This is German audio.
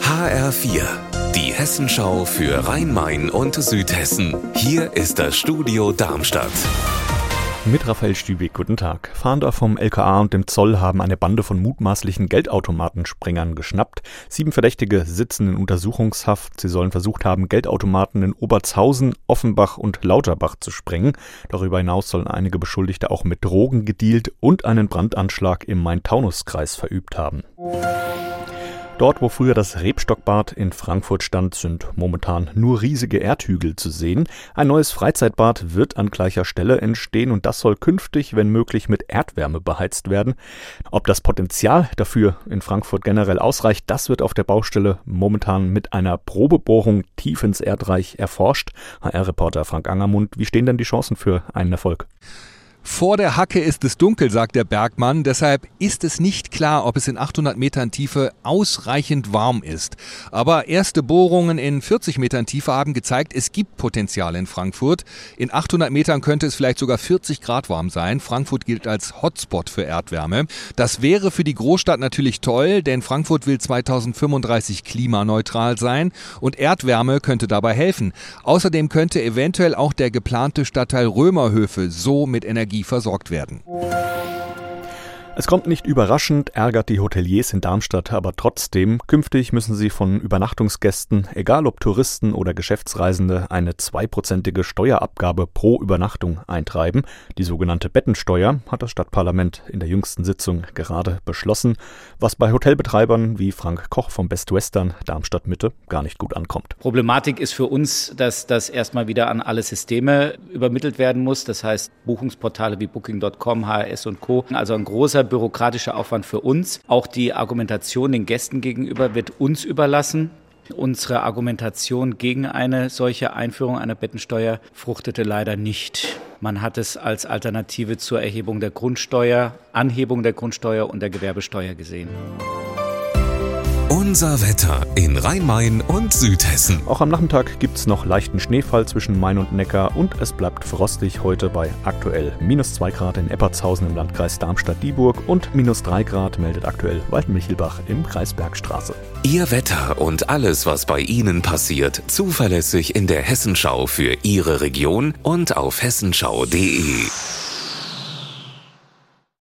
HR4, die Hessenschau für Rhein-Main und Südhessen. Hier ist das Studio Darmstadt. Mit Raphael Stübig, guten Tag. Fahnder vom LKA und dem Zoll haben eine Bande von mutmaßlichen Geldautomatensprengern geschnappt. Sieben Verdächtige sitzen in Untersuchungshaft. Sie sollen versucht haben, Geldautomaten in Obertshausen, Offenbach und Lauterbach zu sprengen. Darüber hinaus sollen einige Beschuldigte auch mit Drogen gedealt und einen Brandanschlag im Main-Taunus-Kreis verübt haben. Dort, wo früher das Rebstockbad in Frankfurt stand, sind momentan nur riesige Erdhügel zu sehen. Ein neues Freizeitbad wird an gleicher Stelle entstehen und das soll künftig, wenn möglich, mit Erdwärme beheizt werden. Ob das Potenzial dafür in Frankfurt generell ausreicht, das wird auf der Baustelle momentan mit einer Probebohrung tief ins Erdreich erforscht. HR-Reporter Frank Angermund, wie stehen denn die Chancen für einen Erfolg? Vor der Hacke ist es dunkel, sagt der Bergmann. Deshalb ist es nicht klar, ob es in 800 Metern Tiefe ausreichend warm ist. Aber erste Bohrungen in 40 Metern Tiefe haben gezeigt, es gibt Potenzial in Frankfurt. In 800 Metern könnte es vielleicht sogar 40 Grad warm sein. Frankfurt gilt als Hotspot für Erdwärme. Das wäre für die Großstadt natürlich toll, denn Frankfurt will 2035 klimaneutral sein und Erdwärme könnte dabei helfen. Außerdem könnte eventuell auch der geplante Stadtteil Römerhöfe so mit Energie Energie versorgt werden. Es kommt nicht überraschend, ärgert die Hoteliers in Darmstadt aber trotzdem. Künftig müssen sie von Übernachtungsgästen, egal ob Touristen oder Geschäftsreisende, eine zweiprozentige Steuerabgabe pro Übernachtung eintreiben. Die sogenannte Bettensteuer hat das Stadtparlament in der jüngsten Sitzung gerade beschlossen, was bei Hotelbetreibern wie Frank Koch vom Best Western Darmstadt Mitte gar nicht gut ankommt. Problematik ist für uns, dass das erstmal wieder an alle Systeme übermittelt werden muss. Das heißt Buchungsportale wie Booking.com, HRS und Co. Also ein großer bürokratischer Aufwand für uns. Auch die Argumentation den Gästen gegenüber wird uns überlassen. Unsere Argumentation gegen eine solche Einführung einer Bettensteuer fruchtete leider nicht. Man hat es als Alternative zur Erhebung der Grundsteuer, Anhebung der Grundsteuer und der Gewerbesteuer gesehen. Unser Wetter in Rhein-Main und Südhessen. Auch am Nachmittag gibt es noch leichten Schneefall zwischen Main und Neckar und es bleibt frostig heute bei aktuell minus 2 Grad in Eppertshausen im Landkreis Darmstadt-Dieburg und minus 3 Grad meldet aktuell Waldmichelbach im Kreis Bergstraße. Ihr Wetter und alles, was bei Ihnen passiert, zuverlässig in der Hessenschau für Ihre Region und auf hessenschau.de.